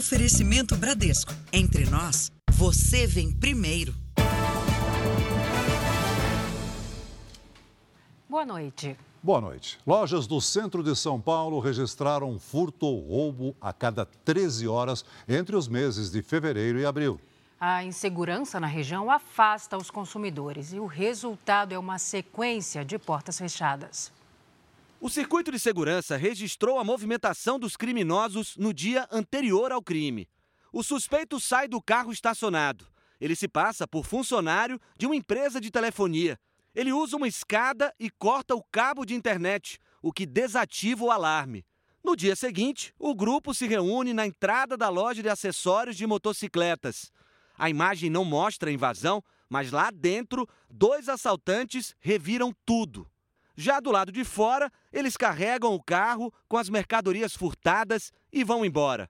Oferecimento Bradesco. Entre nós, você vem primeiro. Boa noite. Boa noite. Lojas do centro de São Paulo registraram furto ou roubo a cada 13 horas entre os meses de fevereiro e abril. A insegurança na região afasta os consumidores e o resultado é uma sequência de portas fechadas. O circuito de segurança registrou a movimentação dos criminosos no dia anterior ao crime. O suspeito sai do carro estacionado. Ele se passa por funcionário de uma empresa de telefonia. Ele usa uma escada e corta o cabo de internet, o que desativa o alarme. No dia seguinte, o grupo se reúne na entrada da loja de acessórios de motocicletas. A imagem não mostra a invasão, mas lá dentro, dois assaltantes reviram tudo. Já do lado de fora, eles carregam o carro com as mercadorias furtadas e vão embora.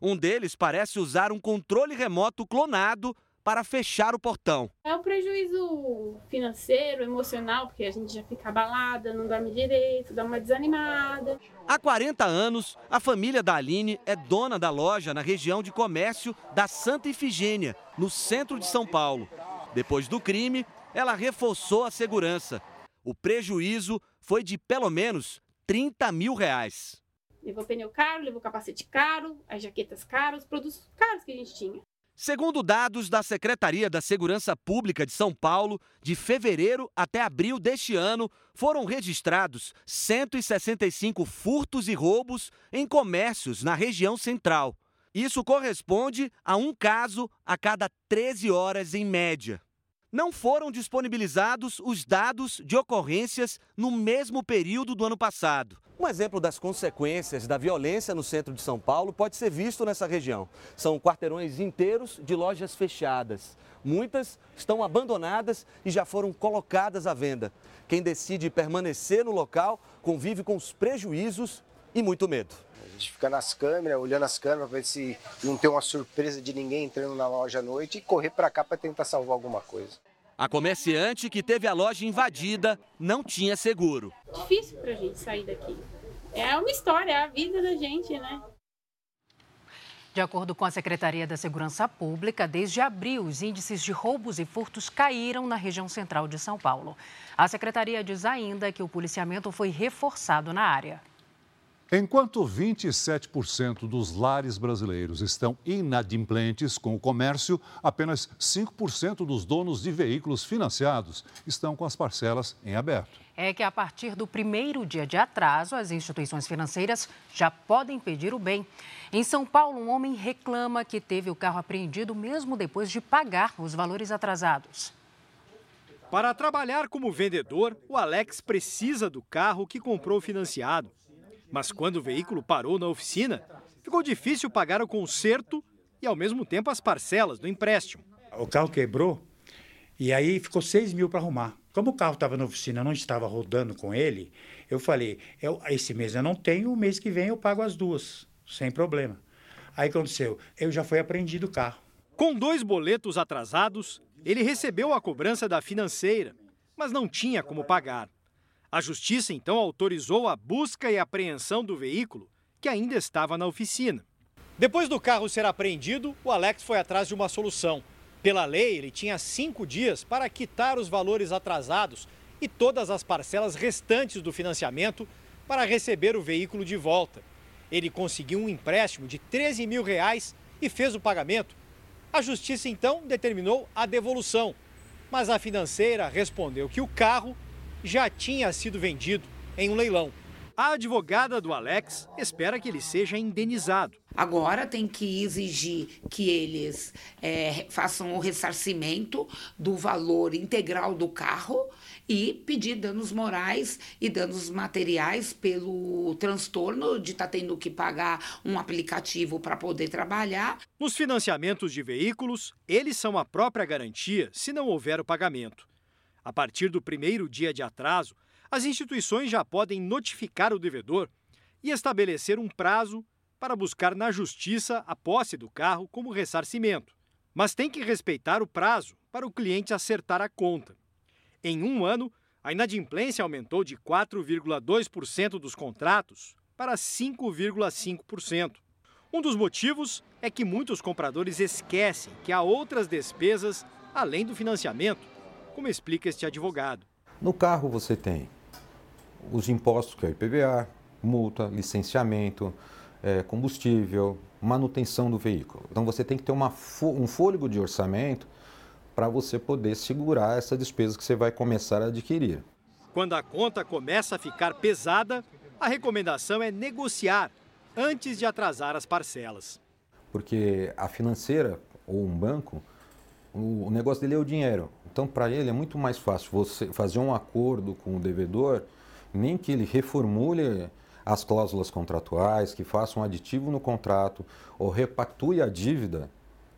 Um deles parece usar um controle remoto clonado para fechar o portão. É um prejuízo financeiro, emocional, porque a gente já fica abalada, não dorme direito, dá uma desanimada. Há 40 anos, a família da Aline é dona da loja na região de comércio da Santa Ifigênia, no centro de São Paulo. Depois do crime, ela reforçou a segurança. O prejuízo foi de pelo menos 30 mil reais. Levou pneu caro, levou capacete caro, as jaquetas caras, os produtos caros que a gente tinha. Segundo dados da Secretaria da Segurança Pública de São Paulo, de fevereiro até abril deste ano, foram registrados 165 furtos e roubos em comércios na região central. Isso corresponde a um caso a cada 13 horas em média. Não foram disponibilizados os dados de ocorrências no mesmo período do ano passado. Um exemplo das consequências da violência no centro de São Paulo pode ser visto nessa região. São quarteirões inteiros de lojas fechadas. Muitas estão abandonadas e já foram colocadas à venda. Quem decide permanecer no local convive com os prejuízos e muito medo. A gente fica nas câmeras, olhando as câmeras para ver se não tem uma surpresa de ninguém entrando na loja à noite e correr para cá para tentar salvar alguma coisa. A comerciante que teve a loja invadida não tinha seguro. Difícil para a gente sair daqui. É uma história, é a vida da gente, né? De acordo com a Secretaria da Segurança Pública, desde abril, os índices de roubos e furtos caíram na região central de São Paulo. A secretaria diz ainda que o policiamento foi reforçado na área. Enquanto 27% dos lares brasileiros estão inadimplentes com o comércio, apenas 5% dos donos de veículos financiados estão com as parcelas em aberto. É que a partir do primeiro dia de atraso, as instituições financeiras já podem pedir o bem. Em São Paulo, um homem reclama que teve o carro apreendido mesmo depois de pagar os valores atrasados. Para trabalhar como vendedor, o Alex precisa do carro que comprou financiado. Mas quando o veículo parou na oficina, ficou difícil pagar o conserto e, ao mesmo tempo, as parcelas do empréstimo. O carro quebrou e aí ficou 6 mil para arrumar. Como o carro estava na oficina, eu não estava rodando com ele, eu falei, eu, esse mês eu não tenho, o mês que vem eu pago as duas, sem problema. Aí aconteceu, eu já fui apreendido o carro. Com dois boletos atrasados, ele recebeu a cobrança da financeira, mas não tinha como pagar. A justiça então autorizou a busca e apreensão do veículo, que ainda estava na oficina. Depois do carro ser apreendido, o Alex foi atrás de uma solução. Pela lei, ele tinha cinco dias para quitar os valores atrasados e todas as parcelas restantes do financiamento para receber o veículo de volta. Ele conseguiu um empréstimo de 13 mil reais e fez o pagamento. A justiça então determinou a devolução, mas a financeira respondeu que o carro já tinha sido vendido em um leilão. A advogada do Alex espera que ele seja indenizado. Agora tem que exigir que eles é, façam o ressarcimento do valor integral do carro e pedir danos morais e danos materiais pelo transtorno de estar tá tendo que pagar um aplicativo para poder trabalhar. Nos financiamentos de veículos, eles são a própria garantia se não houver o pagamento. A partir do primeiro dia de atraso, as instituições já podem notificar o devedor e estabelecer um prazo para buscar na justiça a posse do carro como ressarcimento. Mas tem que respeitar o prazo para o cliente acertar a conta. Em um ano, a inadimplência aumentou de 4,2% dos contratos para 5,5%. Um dos motivos é que muitos compradores esquecem que há outras despesas além do financiamento, como explica este advogado. No carro você tem os impostos, que é o IPVA, multa, licenciamento, é, combustível, manutenção do veículo. Então você tem que ter uma, um fôlego de orçamento para você poder segurar essa despesa que você vai começar a adquirir. Quando a conta começa a ficar pesada, a recomendação é negociar antes de atrasar as parcelas. Porque a financeira ou um banco, o negócio dele é o dinheiro. Então, para ele é muito mais fácil você fazer um acordo com o devedor, nem que ele reformule as cláusulas contratuais, que faça um aditivo no contrato ou repactue a dívida,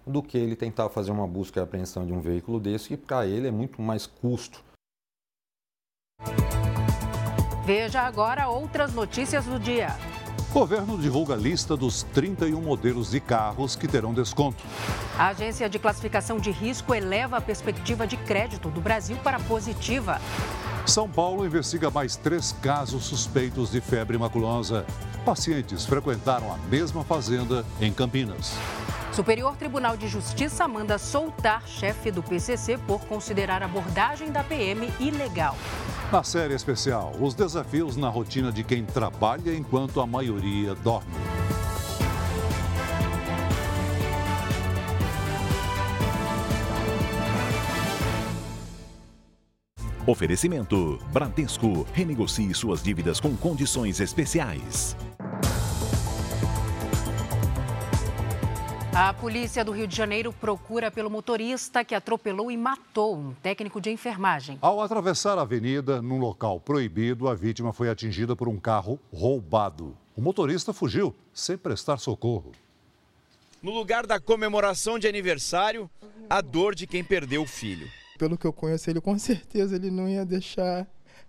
do que ele tentar fazer uma busca e apreensão de um veículo desse, que para ele é muito mais custo. Veja agora outras notícias do dia. Governo divulga a lista dos 31 modelos de carros que terão desconto. A agência de classificação de risco eleva a perspectiva de crédito do Brasil para positiva. São Paulo investiga mais três casos suspeitos de febre maculosa. Pacientes frequentaram a mesma fazenda em Campinas. Superior Tribunal de Justiça manda soltar chefe do PCC por considerar abordagem da PM ilegal. Na série especial, os desafios na rotina de quem trabalha enquanto a maioria dorme. Oferecimento: Bradesco. Renegocie suas dívidas com condições especiais. A polícia do Rio de Janeiro procura pelo motorista que atropelou e matou um técnico de enfermagem. Ao atravessar a avenida, num local proibido, a vítima foi atingida por um carro roubado. O motorista fugiu sem prestar socorro. No lugar da comemoração de aniversário, a dor de quem perdeu o filho. Pelo que eu conheço ele, com certeza ele não ia deixar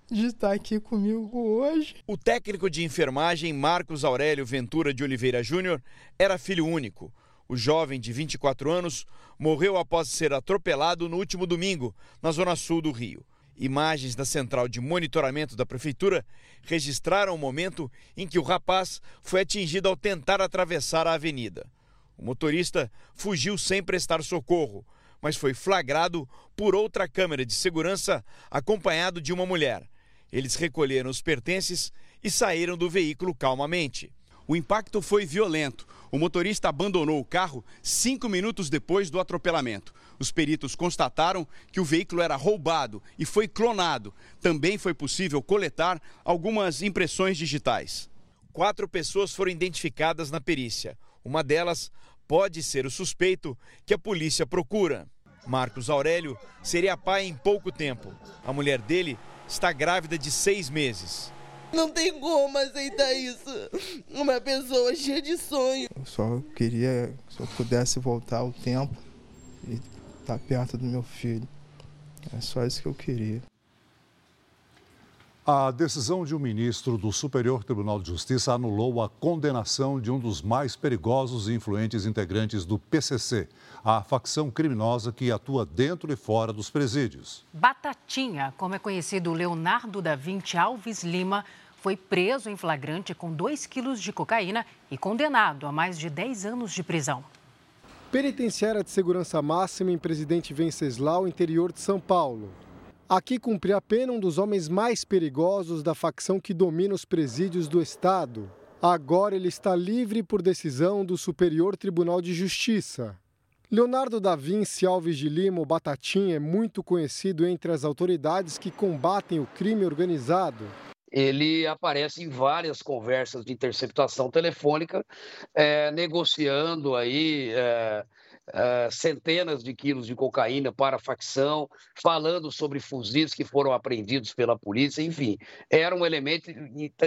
de estar aqui comigo hoje. O técnico de enfermagem Marcos Aurélio Ventura de Oliveira Júnior era filho único. O jovem de 24 anos morreu após ser atropelado no último domingo, na zona sul do Rio. Imagens da central de monitoramento da prefeitura registraram o momento em que o rapaz foi atingido ao tentar atravessar a avenida. O motorista fugiu sem prestar socorro, mas foi flagrado por outra câmera de segurança acompanhado de uma mulher. Eles recolheram os pertences e saíram do veículo calmamente. O impacto foi violento. O motorista abandonou o carro cinco minutos depois do atropelamento. Os peritos constataram que o veículo era roubado e foi clonado. Também foi possível coletar algumas impressões digitais. Quatro pessoas foram identificadas na perícia. Uma delas pode ser o suspeito que a polícia procura. Marcos Aurélio seria pai em pouco tempo. A mulher dele está grávida de seis meses. Não tem como aceitar isso. Uma pessoa cheia de sonho. Eu só queria, se eu pudesse voltar ao tempo e estar perto do meu filho. É só isso que eu queria. A decisão de um ministro do Superior Tribunal de Justiça anulou a condenação de um dos mais perigosos e influentes integrantes do PCC, a facção criminosa que atua dentro e fora dos presídios. Batatinha, como é conhecido Leonardo da Vinci Alves Lima, foi preso em flagrante com 2 quilos de cocaína e condenado a mais de 10 anos de prisão. Penitenciária de Segurança Máxima em Presidente Venceslau, interior de São Paulo. Aqui cumpre a pena um dos homens mais perigosos da facção que domina os presídios do Estado. Agora ele está livre por decisão do Superior Tribunal de Justiça. Leonardo da Vinci Alves de Lima, o Batatinha, é muito conhecido entre as autoridades que combatem o crime organizado. Ele aparece em várias conversas de interceptação telefônica, é, negociando aí é, é, centenas de quilos de cocaína para a facção, falando sobre fuzis que foram apreendidos pela polícia, enfim, era um elemento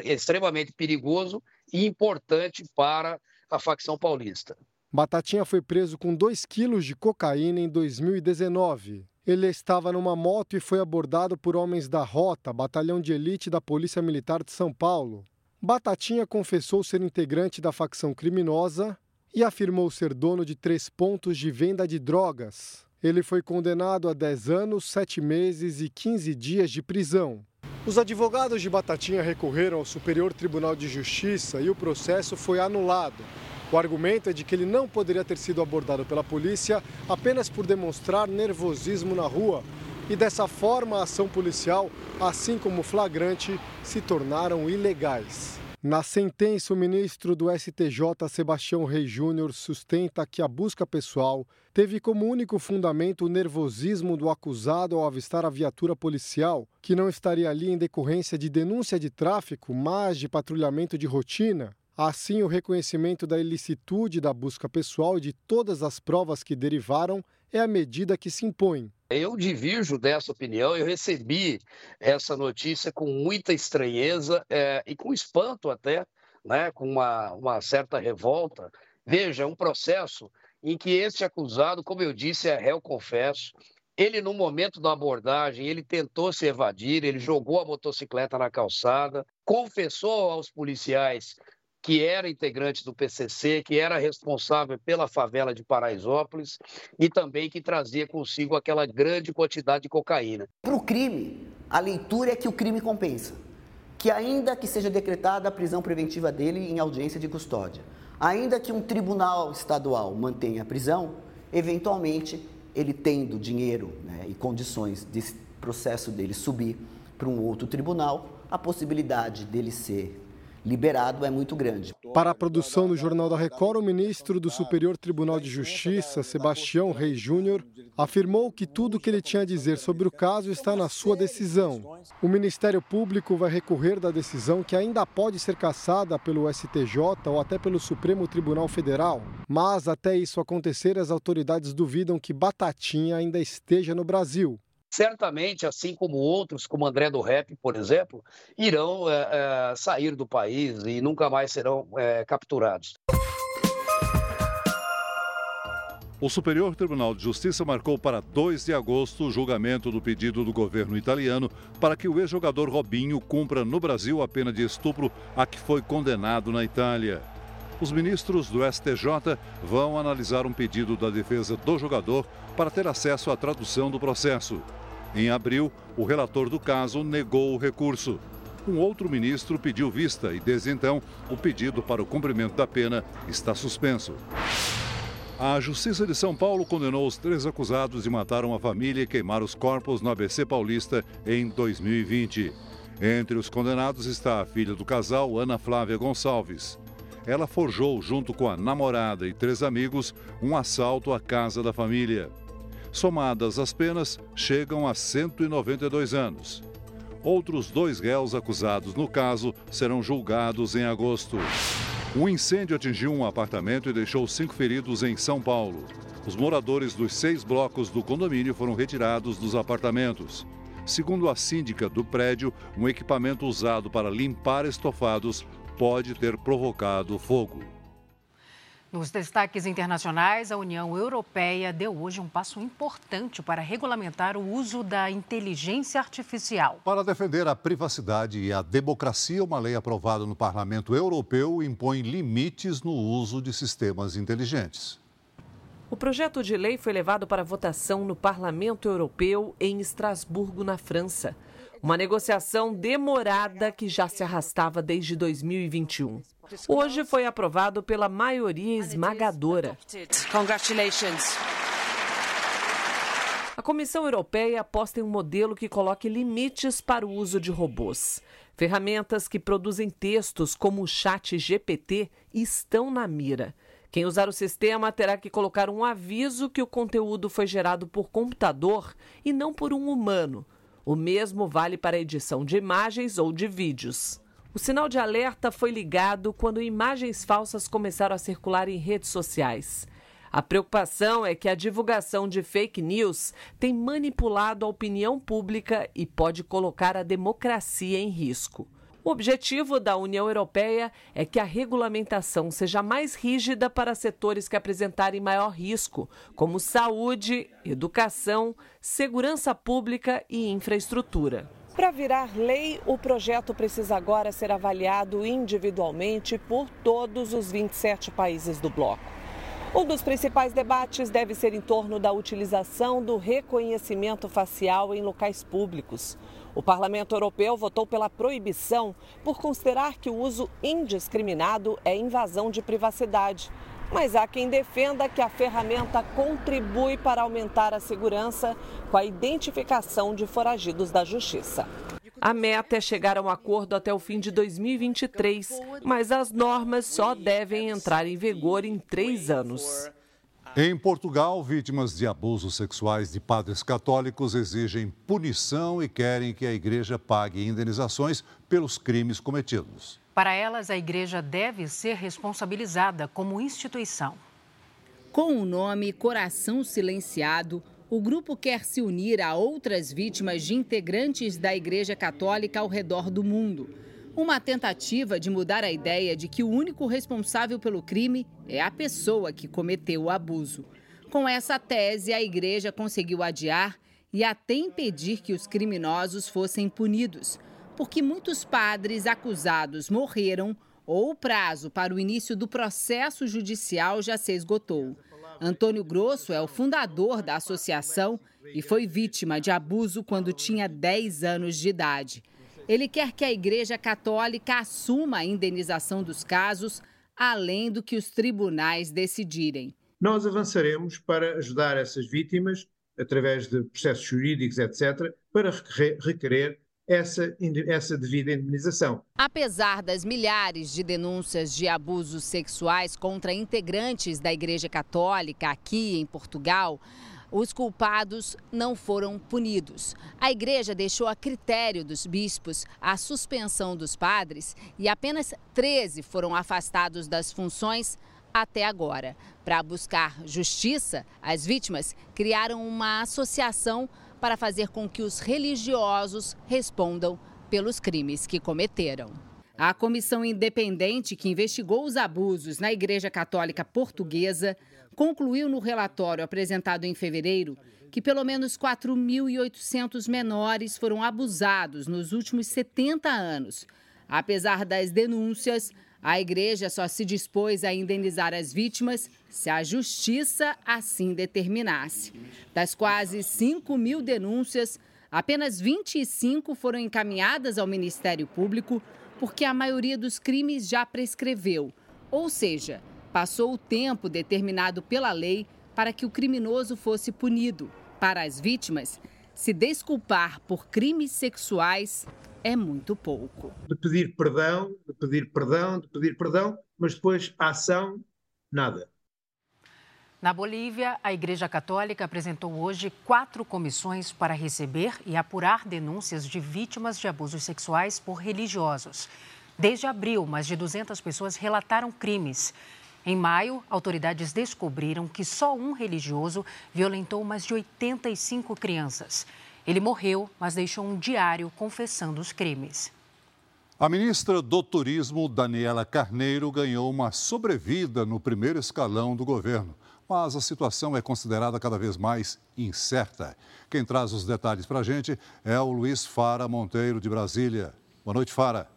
extremamente perigoso e importante para a facção paulista. Batatinha foi preso com 2 quilos de cocaína em 2019. Ele estava numa moto e foi abordado por homens da Rota, batalhão de elite da Polícia Militar de São Paulo. Batatinha confessou ser integrante da facção criminosa e afirmou ser dono de três pontos de venda de drogas. Ele foi condenado a 10 anos, 7 meses e 15 dias de prisão. Os advogados de Batatinha recorreram ao Superior Tribunal de Justiça e o processo foi anulado. O argumento é de que ele não poderia ter sido abordado pela polícia apenas por demonstrar nervosismo na rua. E dessa forma, a ação policial, assim como o flagrante, se tornaram ilegais. Na sentença, o ministro do STJ, Sebastião Rei Júnior, sustenta que a busca pessoal teve como único fundamento o nervosismo do acusado ao avistar a viatura policial, que não estaria ali em decorrência de denúncia de tráfico, mas de patrulhamento de rotina. Assim, o reconhecimento da ilicitude da busca pessoal e de todas as provas que derivaram é a medida que se impõe. Eu divirjo dessa opinião, eu recebi essa notícia com muita estranheza é, e com espanto até, né, com uma, uma certa revolta. Veja, é um processo em que esse acusado, como eu disse, é réu confesso, ele, no momento da abordagem, ele tentou se evadir, ele jogou a motocicleta na calçada, confessou aos policiais que era integrante do PCC, que era responsável pela favela de Paraisópolis e também que trazia consigo aquela grande quantidade de cocaína. Para o crime, a leitura é que o crime compensa. Que ainda que seja decretada a prisão preventiva dele em audiência de custódia, ainda que um tribunal estadual mantenha a prisão, eventualmente ele tendo dinheiro né, e condições desse processo dele subir para um outro tribunal, a possibilidade dele ser liberado é muito grande. Para a produção do Jornal da Record, o ministro do Superior Tribunal de Justiça, Sebastião Rei Júnior, afirmou que tudo o que ele tinha a dizer sobre o caso está na sua decisão. O Ministério Público vai recorrer da decisão que ainda pode ser cassada pelo STJ ou até pelo Supremo Tribunal Federal. Mas até isso acontecer, as autoridades duvidam que Batatinha ainda esteja no Brasil certamente, assim como outros, como André do Rep, por exemplo, irão é, é, sair do país e nunca mais serão é, capturados. O Superior Tribunal de Justiça marcou para 2 de agosto o julgamento do pedido do governo italiano para que o ex-jogador Robinho cumpra no Brasil a pena de estupro a que foi condenado na Itália. Os ministros do STJ vão analisar um pedido da defesa do jogador para ter acesso à tradução do processo. Em abril, o relator do caso negou o recurso. Um outro ministro pediu vista e, desde então, o pedido para o cumprimento da pena está suspenso. A Justiça de São Paulo condenou os três acusados de matar uma família e queimar os corpos no ABC Paulista em 2020. Entre os condenados está a filha do casal, Ana Flávia Gonçalves. Ela forjou, junto com a namorada e três amigos, um assalto à casa da família. Somadas as penas, chegam a 192 anos. Outros dois réus acusados no caso serão julgados em agosto. Um incêndio atingiu um apartamento e deixou cinco feridos em São Paulo. Os moradores dos seis blocos do condomínio foram retirados dos apartamentos. Segundo a síndica do prédio, um equipamento usado para limpar estofados pode ter provocado fogo. Nos destaques internacionais, a União Europeia deu hoje um passo importante para regulamentar o uso da inteligência artificial. Para defender a privacidade e a democracia, uma lei aprovada no Parlamento Europeu impõe limites no uso de sistemas inteligentes. O projeto de lei foi levado para votação no Parlamento Europeu em Estrasburgo, na França. Uma negociação demorada que já se arrastava desde 2021. Hoje foi aprovado pela maioria esmagadora. Congratulations. A Comissão Europeia aposta em um modelo que coloque limites para o uso de robôs. Ferramentas que produzem textos, como o Chat GPT, estão na mira. Quem usar o sistema terá que colocar um aviso que o conteúdo foi gerado por computador e não por um humano, o mesmo vale para a edição de imagens ou de vídeos. O sinal de alerta foi ligado quando imagens falsas começaram a circular em redes sociais. A preocupação é que a divulgação de fake news tem manipulado a opinião pública e pode colocar a democracia em risco. O objetivo da União Europeia é que a regulamentação seja mais rígida para setores que apresentarem maior risco, como saúde, educação, segurança pública e infraestrutura. Para virar lei, o projeto precisa agora ser avaliado individualmente por todos os 27 países do bloco. Um dos principais debates deve ser em torno da utilização do reconhecimento facial em locais públicos. O Parlamento Europeu votou pela proibição por considerar que o uso indiscriminado é invasão de privacidade. Mas há quem defenda que a ferramenta contribui para aumentar a segurança com a identificação de foragidos da justiça. A meta é chegar a um acordo até o fim de 2023, mas as normas só devem entrar em vigor em três anos. Em Portugal, vítimas de abusos sexuais de padres católicos exigem punição e querem que a igreja pague indenizações pelos crimes cometidos. Para elas, a igreja deve ser responsabilizada como instituição. Com o nome Coração Silenciado, o grupo quer se unir a outras vítimas de integrantes da Igreja Católica ao redor do mundo. Uma tentativa de mudar a ideia de que o único responsável pelo crime é a pessoa que cometeu o abuso. Com essa tese, a igreja conseguiu adiar e até impedir que os criminosos fossem punidos, porque muitos padres acusados morreram ou o prazo para o início do processo judicial já se esgotou. Antônio Grosso é o fundador da associação e foi vítima de abuso quando tinha 10 anos de idade. Ele quer que a Igreja Católica assuma a indenização dos casos, além do que os tribunais decidirem. Nós avançaremos para ajudar essas vítimas, através de processos jurídicos, etc., para requerer essa, essa devida indenização. Apesar das milhares de denúncias de abusos sexuais contra integrantes da Igreja Católica aqui em Portugal, os culpados não foram punidos. A igreja deixou a critério dos bispos a suspensão dos padres e apenas 13 foram afastados das funções até agora. Para buscar justiça, as vítimas criaram uma associação para fazer com que os religiosos respondam pelos crimes que cometeram. A comissão independente que investigou os abusos na Igreja Católica Portuguesa concluiu no relatório apresentado em fevereiro que pelo menos 4.800 menores foram abusados nos últimos 70 anos. Apesar das denúncias, a igreja só se dispôs a indenizar as vítimas se a justiça assim determinasse. Das quase 5 mil denúncias, apenas 25 foram encaminhadas ao Ministério Público, porque a maioria dos crimes já prescreveu, ou seja, passou o tempo determinado pela lei para que o criminoso fosse punido. Para as vítimas, se desculpar por crimes sexuais é muito pouco. De pedir perdão, de pedir perdão, de pedir perdão, mas depois a ação, nada. Na Bolívia, a Igreja Católica apresentou hoje quatro comissões para receber e apurar denúncias de vítimas de abusos sexuais por religiosos. Desde abril, mais de 200 pessoas relataram crimes. Em maio, autoridades descobriram que só um religioso violentou mais de 85 crianças. Ele morreu, mas deixou um diário confessando os crimes. A ministra do Turismo, Daniela Carneiro, ganhou uma sobrevida no primeiro escalão do governo. Mas a situação é considerada cada vez mais incerta. Quem traz os detalhes para a gente é o Luiz Fara Monteiro, de Brasília. Boa noite, Fara.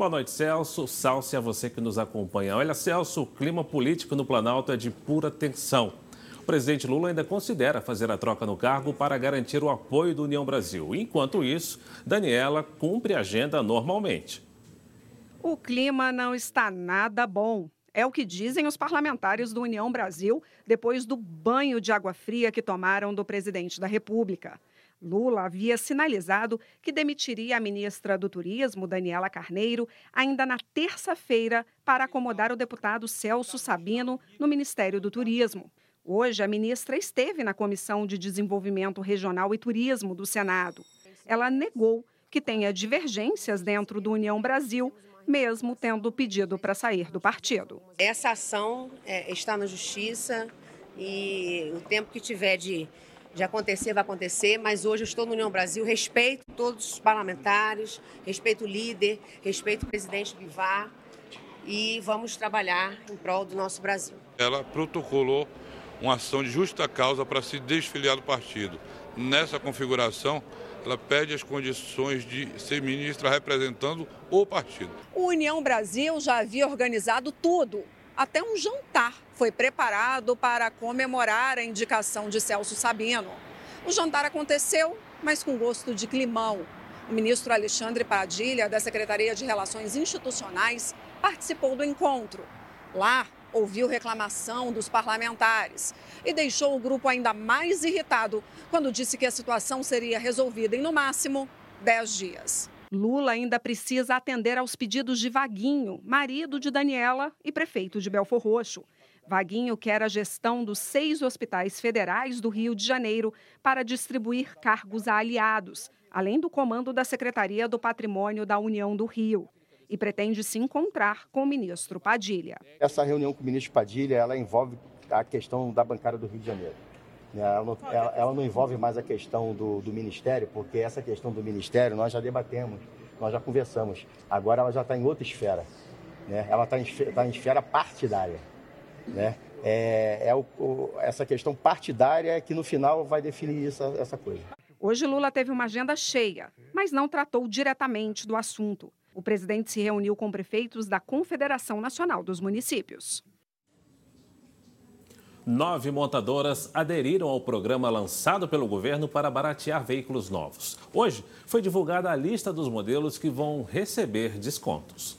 Boa noite, Celso. Salve a você que nos acompanha. Olha, Celso, o clima político no Planalto é de pura tensão presidente Lula ainda considera fazer a troca no cargo para garantir o apoio do União Brasil. Enquanto isso, Daniela cumpre a agenda normalmente. O clima não está nada bom. É o que dizem os parlamentares do União Brasil depois do banho de água fria que tomaram do presidente da República. Lula havia sinalizado que demitiria a ministra do Turismo, Daniela Carneiro, ainda na terça-feira para acomodar o deputado Celso Sabino no Ministério do Turismo. Hoje, a ministra esteve na Comissão de Desenvolvimento Regional e Turismo do Senado. Ela negou que tenha divergências dentro do União Brasil, mesmo tendo pedido para sair do partido. Essa ação é, está na Justiça e o tempo que tiver de, de acontecer, vai acontecer, mas hoje eu estou no União Brasil, respeito todos os parlamentares, respeito o líder, respeito o presidente Bivar e vamos trabalhar em prol do nosso Brasil. Ela protocolou uma ação de justa causa para se desfiliar do partido. Nessa configuração, ela pede as condições de ser ministra representando o partido. O União Brasil já havia organizado tudo. Até um jantar foi preparado para comemorar a indicação de Celso Sabino. O jantar aconteceu mas com gosto de climão. O ministro Alexandre Padilha, da Secretaria de Relações Institucionais, participou do encontro. Lá, ouviu reclamação dos parlamentares e deixou o grupo ainda mais irritado quando disse que a situação seria resolvida em, no máximo, 10 dias. Lula ainda precisa atender aos pedidos de Vaguinho, marido de Daniela e prefeito de Belfor Roxo. Vaguinho quer a gestão dos seis hospitais federais do Rio de Janeiro para distribuir cargos a aliados, além do comando da Secretaria do Patrimônio da União do Rio e pretende se encontrar com o ministro Padilha. Essa reunião com o ministro Padilha ela envolve a questão da bancária do Rio de Janeiro. Ela não, ela, ela não envolve mais a questão do, do, ministério, porque essa questão do ministério nós já debatemos, nós já conversamos. Agora ela já está em outra esfera. Né? Ela está em, tá em esfera partidária. Né? É, é o, o, essa questão partidária que no final vai definir essa, essa coisa. Hoje Lula teve uma agenda cheia, mas não tratou diretamente do assunto. O presidente se reuniu com prefeitos da Confederação Nacional dos Municípios. Nove montadoras aderiram ao programa lançado pelo governo para baratear veículos novos. Hoje foi divulgada a lista dos modelos que vão receber descontos.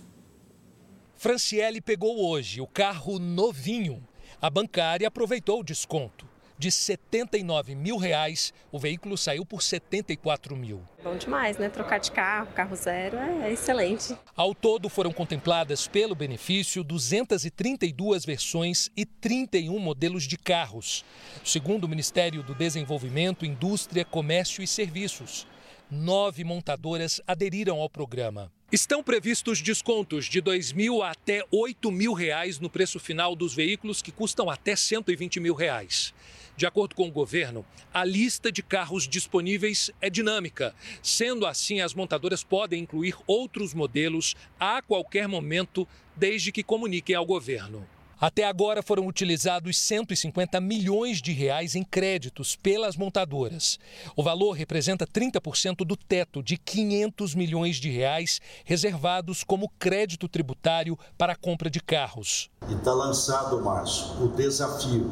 Franciele pegou hoje o carro novinho. A bancária aproveitou o desconto de 79 mil reais, o veículo saiu por 74 mil. Bom demais, né? Trocar de carro, carro zero, é, é excelente. Ao todo foram contempladas pelo benefício 232 versões e 31 modelos de carros. Segundo o Ministério do Desenvolvimento, Indústria, Comércio e Serviços, nove montadoras aderiram ao programa. Estão previstos descontos de R$ 2 mil até 8 mil reais no preço final dos veículos que custam até 120 mil reais. De acordo com o governo, a lista de carros disponíveis é dinâmica. Sendo assim, as montadoras podem incluir outros modelos a qualquer momento, desde que comuniquem ao governo. Até agora foram utilizados 150 milhões de reais em créditos pelas montadoras. O valor representa 30% do teto de 500 milhões de reais reservados como crédito tributário para a compra de carros. E está lançado, Márcio, o desafio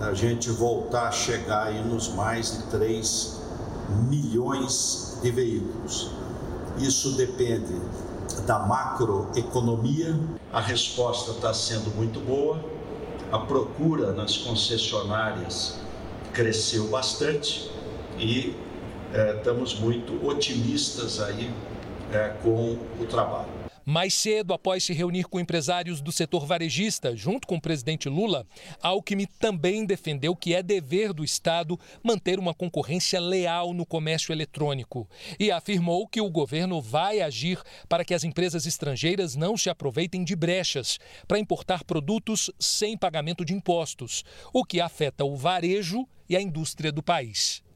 a gente voltar a chegar aí nos mais de 3 milhões de veículos. Isso depende da macroeconomia. A resposta está sendo muito boa, a procura nas concessionárias cresceu bastante e é, estamos muito otimistas aí é, com o trabalho. Mais cedo, após se reunir com empresários do setor varejista, junto com o presidente Lula, Alckmin também defendeu que é dever do Estado manter uma concorrência leal no comércio eletrônico e afirmou que o governo vai agir para que as empresas estrangeiras não se aproveitem de brechas para importar produtos sem pagamento de impostos, o que afeta o varejo e a indústria do país.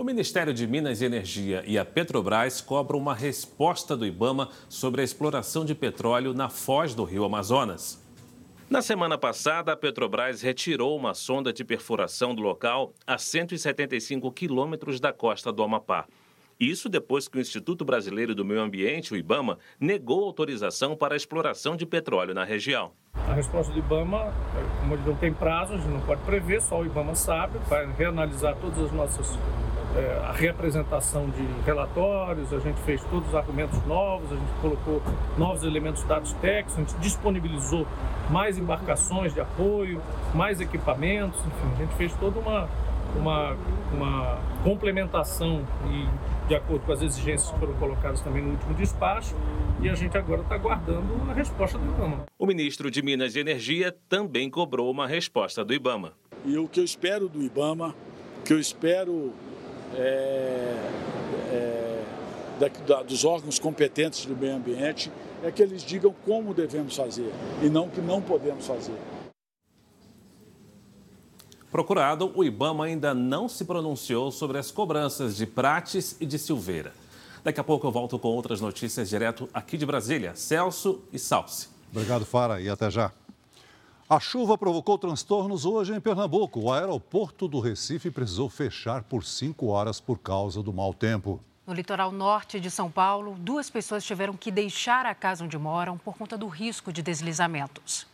O Ministério de Minas e Energia e a Petrobras cobram uma resposta do Ibama sobre a exploração de petróleo na foz do rio Amazonas. Na semana passada, a Petrobras retirou uma sonda de perfuração do local a 175 quilômetros da costa do Amapá. Isso depois que o Instituto Brasileiro do Meio Ambiente, o IBAMA, negou autorização para a exploração de petróleo na região. A resposta do IBAMA, como ele não tem prazo, a gente não pode prever, só o IBAMA sabe, vai reanalisar todas as nossas é, a reapresentação de relatórios, a gente fez todos os argumentos novos, a gente colocou novos elementos dados técnicos, a gente disponibilizou mais embarcações de apoio, mais equipamentos, enfim, a gente fez toda uma, uma, uma complementação e de acordo com as exigências que foram colocadas também no último despacho, e a gente agora está aguardando a resposta do IBAMA. O ministro de Minas e Energia também cobrou uma resposta do IBAMA. E o que eu espero do IBAMA, o que eu espero é, é, da, da, dos órgãos competentes do meio ambiente é que eles digam como devemos fazer e não que não podemos fazer. Procurado, o IBAMA ainda não se pronunciou sobre as cobranças de Prates e de Silveira. Daqui a pouco eu volto com outras notícias direto aqui de Brasília. Celso e Salsi. Obrigado, Fara, e até já. A chuva provocou transtornos hoje em Pernambuco. O aeroporto do Recife precisou fechar por cinco horas por causa do mau tempo. No litoral norte de São Paulo, duas pessoas tiveram que deixar a casa onde moram por conta do risco de deslizamentos.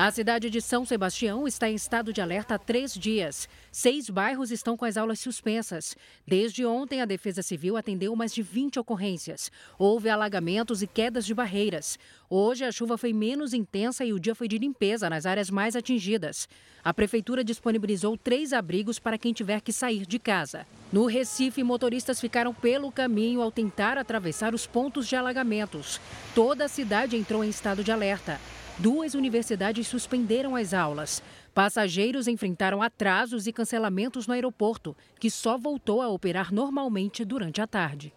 A cidade de São Sebastião está em estado de alerta há três dias. Seis bairros estão com as aulas suspensas. Desde ontem, a Defesa Civil atendeu mais de 20 ocorrências. Houve alagamentos e quedas de barreiras. Hoje, a chuva foi menos intensa e o dia foi de limpeza nas áreas mais atingidas. A Prefeitura disponibilizou três abrigos para quem tiver que sair de casa. No Recife, motoristas ficaram pelo caminho ao tentar atravessar os pontos de alagamentos. Toda a cidade entrou em estado de alerta duas universidades suspenderam as aulas. Passageiros enfrentaram atrasos e cancelamentos no aeroporto, que só voltou a operar normalmente durante a tarde.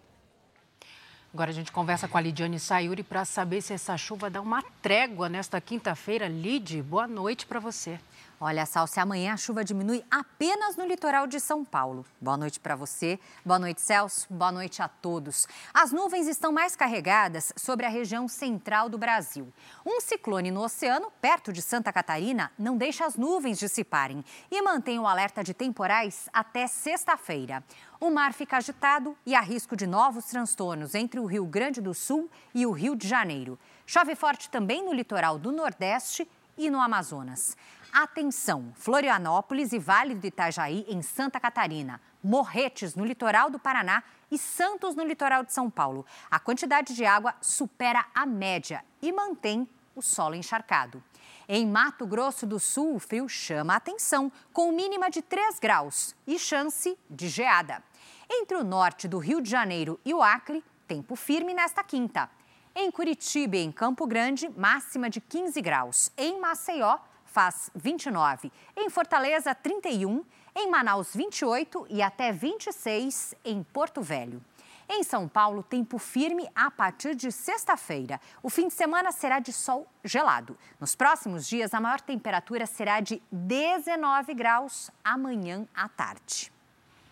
Agora a gente conversa com a Lidiane Sayuri para saber se essa chuva dá uma trégua nesta quinta-feira. Lid, boa noite para você. Olha, Sal, se amanhã a chuva diminui apenas no litoral de São Paulo. Boa noite para você, boa noite, Celso, boa noite a todos. As nuvens estão mais carregadas sobre a região central do Brasil. Um ciclone no oceano, perto de Santa Catarina, não deixa as nuvens dissiparem e mantém o alerta de temporais até sexta-feira. O mar fica agitado e há risco de novos transtornos entre o Rio Grande do Sul e o Rio de Janeiro. Chove forte também no litoral do Nordeste e no Amazonas. Atenção! Florianópolis e Vale do Itajaí, em Santa Catarina. Morretes, no litoral do Paraná. E Santos, no litoral de São Paulo. A quantidade de água supera a média e mantém o solo encharcado. Em Mato Grosso do Sul, o frio chama a atenção, com mínima de 3 graus e chance de geada. Entre o norte do Rio de Janeiro e o Acre, tempo firme nesta quinta. Em Curitiba e em Campo Grande, máxima de 15 graus. Em Maceió, faz 29. Em Fortaleza, 31. Em Manaus, 28 e até 26 em Porto Velho. Em São Paulo, tempo firme a partir de sexta-feira. O fim de semana será de sol gelado. Nos próximos dias, a maior temperatura será de 19 graus amanhã à tarde.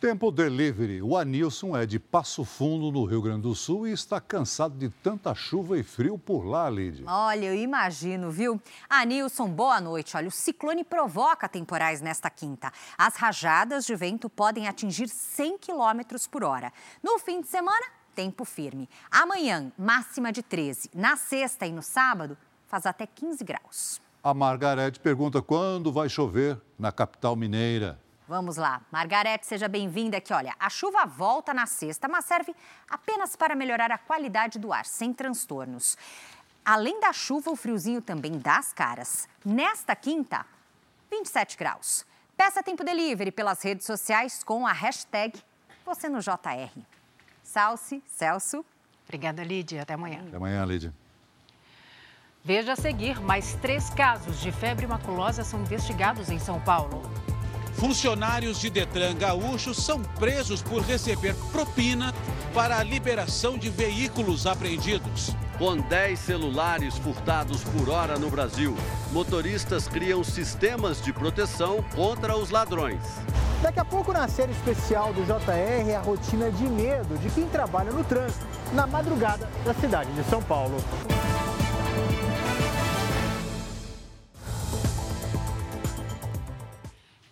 Tempo Delivery. O Anilson é de Passo Fundo, no Rio Grande do Sul, e está cansado de tanta chuva e frio por lá, Lid. Olha, eu imagino, viu? Anilson, boa noite. Olha, o ciclone provoca temporais nesta quinta. As rajadas de vento podem atingir 100 km por hora. No fim de semana, tempo firme. Amanhã, máxima de 13. Na sexta e no sábado, faz até 15 graus. A Margarete pergunta quando vai chover na capital mineira. Vamos lá. Margarete, seja bem-vinda aqui. Olha, a chuva volta na sexta, mas serve apenas para melhorar a qualidade do ar, sem transtornos. Além da chuva, o friozinho também dá as caras. Nesta quinta, 27 graus. Peça tempo delivery pelas redes sociais com a hashtag você no JR. Salce, Celso. Obrigada, Lídia. Até amanhã. Até amanhã, Lídia. Veja a seguir, mais três casos de febre maculosa são investigados em São Paulo. Funcionários de Detran Gaúcho são presos por receber propina para a liberação de veículos apreendidos. Com 10 celulares furtados por hora no Brasil, motoristas criam sistemas de proteção contra os ladrões. Daqui a pouco, na série especial do JR, a rotina de medo de quem trabalha no trânsito na madrugada da cidade de São Paulo.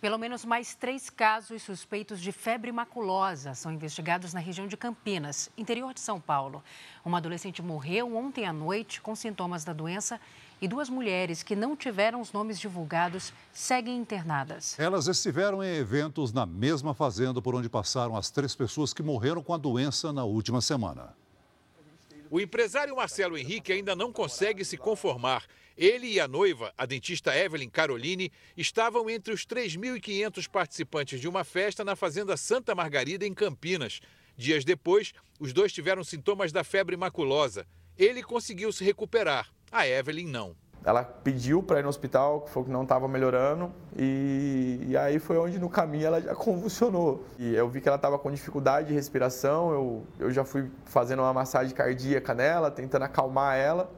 Pelo menos mais três casos suspeitos de febre maculosa são investigados na região de Campinas, interior de São Paulo. Uma adolescente morreu ontem à noite com sintomas da doença e duas mulheres que não tiveram os nomes divulgados seguem internadas. Elas estiveram em eventos na mesma fazenda por onde passaram as três pessoas que morreram com a doença na última semana. O empresário Marcelo Henrique ainda não consegue se conformar. Ele e a noiva, a dentista Evelyn Caroline, estavam entre os 3.500 participantes de uma festa na Fazenda Santa Margarida, em Campinas. Dias depois, os dois tiveram sintomas da febre maculosa. Ele conseguiu se recuperar, a Evelyn não. Ela pediu para ir no hospital, falou que não estava melhorando, e, e, aí foi onde no caminho ela já convulsionou. E eu vi que ela estava com dificuldade de respiração, eu, eu já fui fazendo uma massagem cardíaca nela, tentando acalmar ela,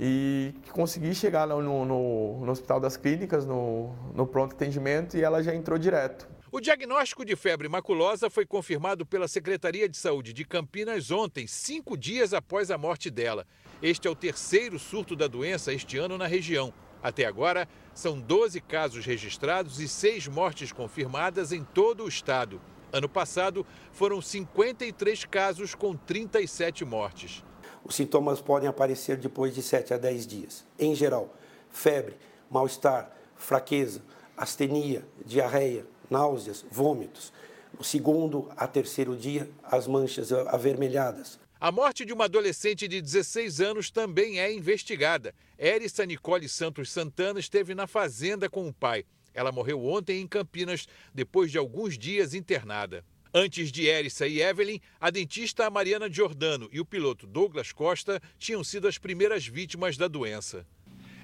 e consegui chegar no, no, no Hospital das Clínicas, no, no pronto atendimento, e ela já entrou direto. O diagnóstico de febre maculosa foi confirmado pela Secretaria de Saúde de Campinas ontem, cinco dias após a morte dela. Este é o terceiro surto da doença este ano na região. Até agora, são 12 casos registrados e seis mortes confirmadas em todo o estado. Ano passado, foram 53 casos com 37 mortes. Os sintomas podem aparecer depois de 7 a 10 dias. Em geral, febre, mal-estar, fraqueza, astenia, diarreia, náuseas, vômitos. No segundo a terceiro dia, as manchas avermelhadas. A morte de uma adolescente de 16 anos também é investigada. Erissa Nicole Santos Santana esteve na fazenda com o pai. Ela morreu ontem em Campinas, depois de alguns dias internada. Antes de Erissa e Evelyn, a dentista Mariana Giordano e o piloto Douglas Costa tinham sido as primeiras vítimas da doença.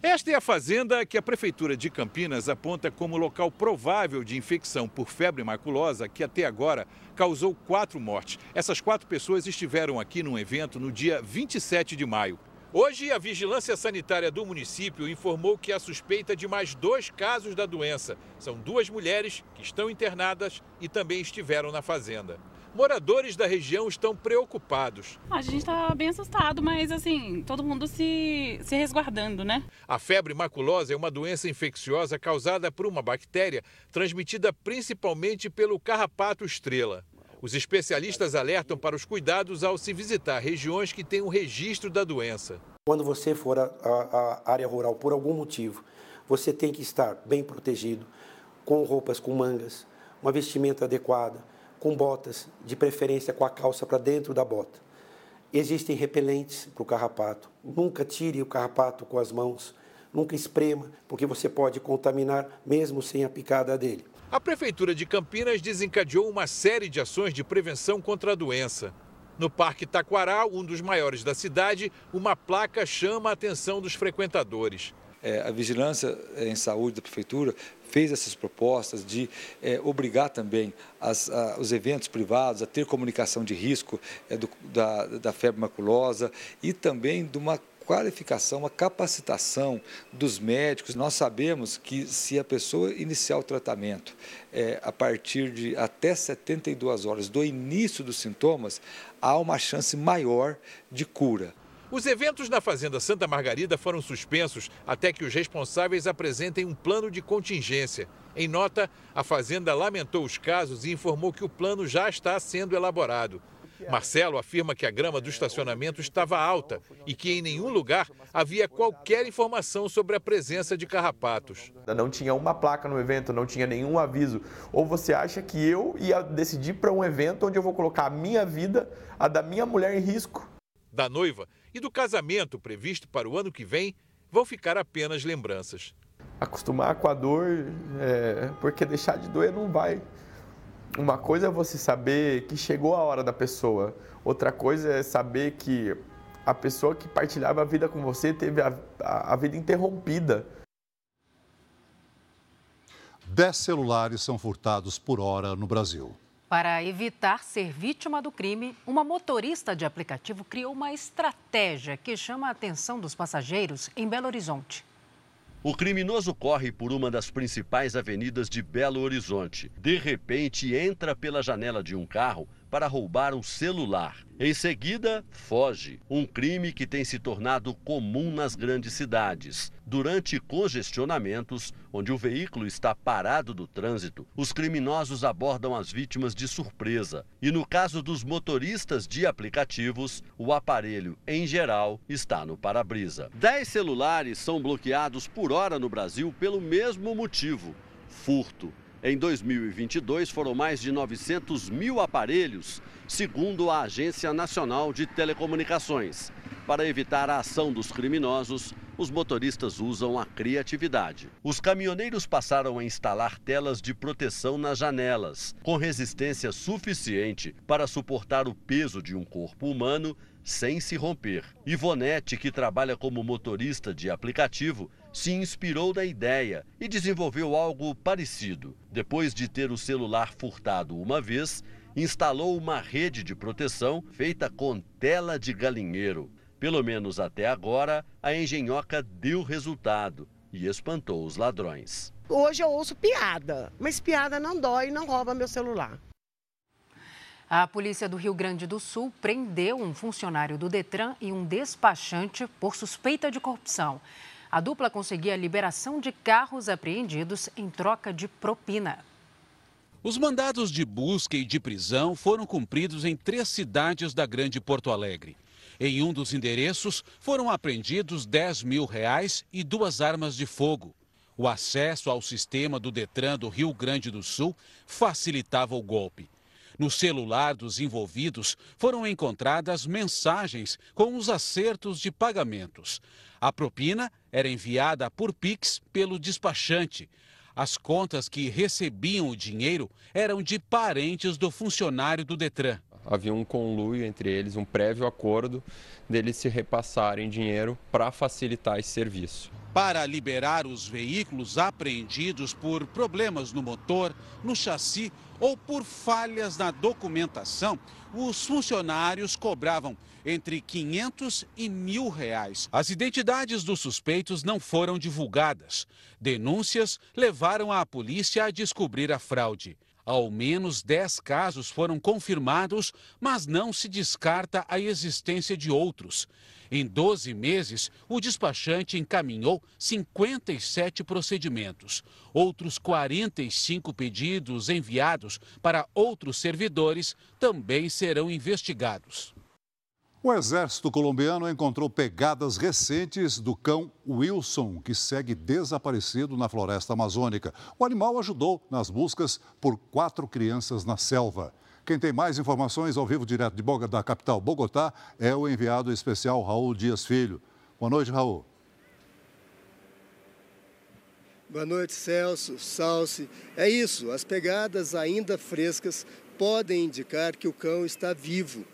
Esta é a fazenda que a Prefeitura de Campinas aponta como local provável de infecção por febre maculosa, que até agora causou quatro mortes. Essas quatro pessoas estiveram aqui num evento no dia 27 de maio. Hoje, a Vigilância Sanitária do município informou que há suspeita de mais dois casos da doença. São duas mulheres que estão internadas e também estiveram na fazenda. Moradores da região estão preocupados. A gente está bem assustado, mas assim, todo mundo se, se resguardando, né? A febre maculosa é uma doença infecciosa causada por uma bactéria transmitida principalmente pelo carrapato estrela. Os especialistas alertam para os cuidados ao se visitar regiões que têm um registro da doença. Quando você for à área rural por algum motivo, você tem que estar bem protegido, com roupas com mangas, uma vestimenta adequada com botas, de preferência com a calça para dentro da bota. Existem repelentes para o carrapato. Nunca tire o carrapato com as mãos. Nunca esprema, porque você pode contaminar mesmo sem a picada dele. A Prefeitura de Campinas desencadeou uma série de ações de prevenção contra a doença. No Parque Taquaral, um dos maiores da cidade, uma placa chama a atenção dos frequentadores. É, a vigilância em saúde da prefeitura fez essas propostas de é, obrigar também as, a, os eventos privados a ter comunicação de risco é, do, da, da febre maculosa e também de uma qualificação, uma capacitação dos médicos. Nós sabemos que se a pessoa iniciar o tratamento é, a partir de até 72 horas do início dos sintomas, há uma chance maior de cura. Os eventos na Fazenda Santa Margarida foram suspensos até que os responsáveis apresentem um plano de contingência. Em nota, a Fazenda lamentou os casos e informou que o plano já está sendo elaborado. Marcelo afirma que a grama do estacionamento estava alta e que em nenhum lugar havia qualquer informação sobre a presença de carrapatos. Não tinha uma placa no evento, não tinha nenhum aviso. Ou você acha que eu ia decidir para um evento onde eu vou colocar a minha vida, a da minha mulher em risco? Da noiva e do casamento previsto para o ano que vem vão ficar apenas lembranças. Acostumar com a dor, é, porque deixar de doer não vai. Uma coisa é você saber que chegou a hora da pessoa, outra coisa é saber que a pessoa que partilhava a vida com você teve a, a, a vida interrompida. Dez celulares são furtados por hora no Brasil. Para evitar ser vítima do crime, uma motorista de aplicativo criou uma estratégia que chama a atenção dos passageiros em Belo Horizonte. O criminoso corre por uma das principais avenidas de Belo Horizonte. De repente, entra pela janela de um carro para roubar um celular. Em seguida, foge. Um crime que tem se tornado comum nas grandes cidades. Durante congestionamentos, onde o veículo está parado do trânsito, os criminosos abordam as vítimas de surpresa. E no caso dos motoristas de aplicativos, o aparelho, em geral, está no para-brisa. Dez celulares são bloqueados por hora no Brasil pelo mesmo motivo: furto. Em 2022, foram mais de 900 mil aparelhos, segundo a Agência Nacional de Telecomunicações. Para evitar a ação dos criminosos, os motoristas usam a criatividade. Os caminhoneiros passaram a instalar telas de proteção nas janelas, com resistência suficiente para suportar o peso de um corpo humano sem se romper. Ivonete, que trabalha como motorista de aplicativo, se inspirou na ideia e desenvolveu algo parecido. Depois de ter o celular furtado uma vez, instalou uma rede de proteção feita com tela de galinheiro. Pelo menos até agora, a engenhoca deu resultado e espantou os ladrões. Hoje eu ouço piada, mas piada não dói e não rouba meu celular. A polícia do Rio Grande do Sul prendeu um funcionário do Detran e um despachante por suspeita de corrupção. A dupla conseguia a liberação de carros apreendidos em troca de propina. Os mandados de busca e de prisão foram cumpridos em três cidades da Grande Porto Alegre. Em um dos endereços foram apreendidos 10 mil reais e duas armas de fogo. O acesso ao sistema do Detran do Rio Grande do Sul facilitava o golpe. No celular dos envolvidos foram encontradas mensagens com os acertos de pagamentos. A propina era enviada por Pix pelo despachante. As contas que recebiam o dinheiro eram de parentes do funcionário do Detran. Havia um conluio entre eles, um prévio acordo deles se repassarem dinheiro para facilitar esse serviço. Para liberar os veículos apreendidos por problemas no motor, no chassi ou por falhas na documentação, os funcionários cobravam entre 500 e mil reais. As identidades dos suspeitos não foram divulgadas. Denúncias levaram a polícia a descobrir a fraude. Ao menos 10 casos foram confirmados, mas não se descarta a existência de outros. Em 12 meses, o despachante encaminhou 57 procedimentos. Outros 45 pedidos enviados para outros servidores também serão investigados. O exército colombiano encontrou pegadas recentes do cão Wilson, que segue desaparecido na floresta amazônica. O animal ajudou nas buscas por quatro crianças na selva. Quem tem mais informações ao vivo direto de Boga, da capital Bogotá é o enviado especial Raul Dias Filho. Boa noite, Raul. Boa noite, Celso, Salsi. É isso, as pegadas ainda frescas podem indicar que o cão está vivo.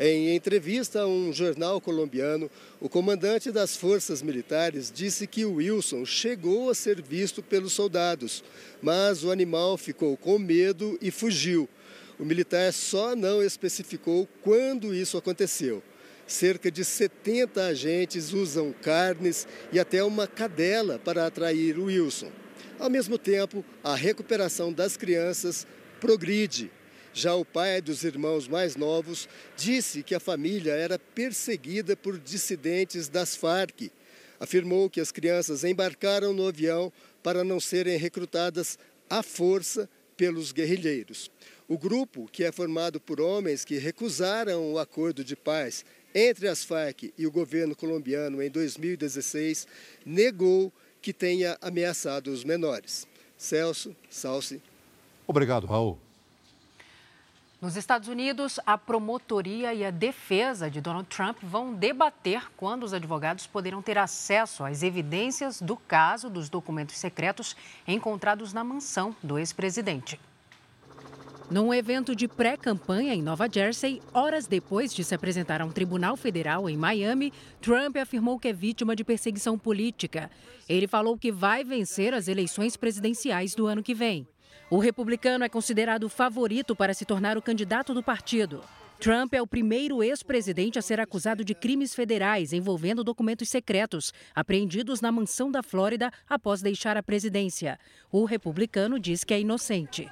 Em entrevista a um jornal colombiano, o comandante das forças militares disse que o Wilson chegou a ser visto pelos soldados, mas o animal ficou com medo e fugiu. O militar só não especificou quando isso aconteceu. Cerca de 70 agentes usam carnes e até uma cadela para atrair o Wilson. Ao mesmo tempo, a recuperação das crianças progride já o pai dos irmãos mais novos disse que a família era perseguida por dissidentes das Farc. Afirmou que as crianças embarcaram no avião para não serem recrutadas à força pelos guerrilheiros. O grupo, que é formado por homens que recusaram o acordo de paz entre as Farc e o governo colombiano em 2016, negou que tenha ameaçado os menores. Celso, Salsi. Obrigado, Raul. Nos Estados Unidos, a promotoria e a defesa de Donald Trump vão debater quando os advogados poderão ter acesso às evidências do caso dos documentos secretos encontrados na mansão do ex-presidente. Num evento de pré-campanha em Nova Jersey, horas depois de se apresentar a um tribunal federal em Miami, Trump afirmou que é vítima de perseguição política. Ele falou que vai vencer as eleições presidenciais do ano que vem. O republicano é considerado favorito para se tornar o candidato do partido. Trump é o primeiro ex-presidente a ser acusado de crimes federais envolvendo documentos secretos apreendidos na mansão da Flórida após deixar a presidência. O republicano diz que é inocente.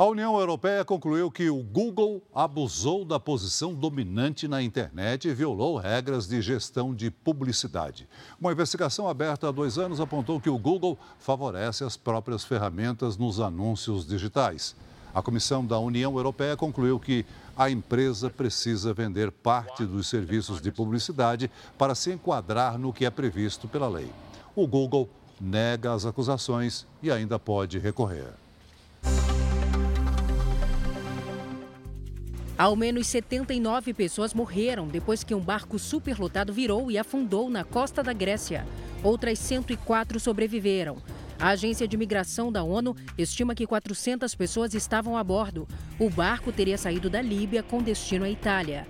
A União Europeia concluiu que o Google abusou da posição dominante na internet e violou regras de gestão de publicidade. Uma investigação aberta há dois anos apontou que o Google favorece as próprias ferramentas nos anúncios digitais. A Comissão da União Europeia concluiu que a empresa precisa vender parte dos serviços de publicidade para se enquadrar no que é previsto pela lei. O Google nega as acusações e ainda pode recorrer. Ao menos 79 pessoas morreram depois que um barco superlotado virou e afundou na costa da Grécia. Outras 104 sobreviveram. A Agência de Migração da ONU estima que 400 pessoas estavam a bordo. O barco teria saído da Líbia com destino à Itália.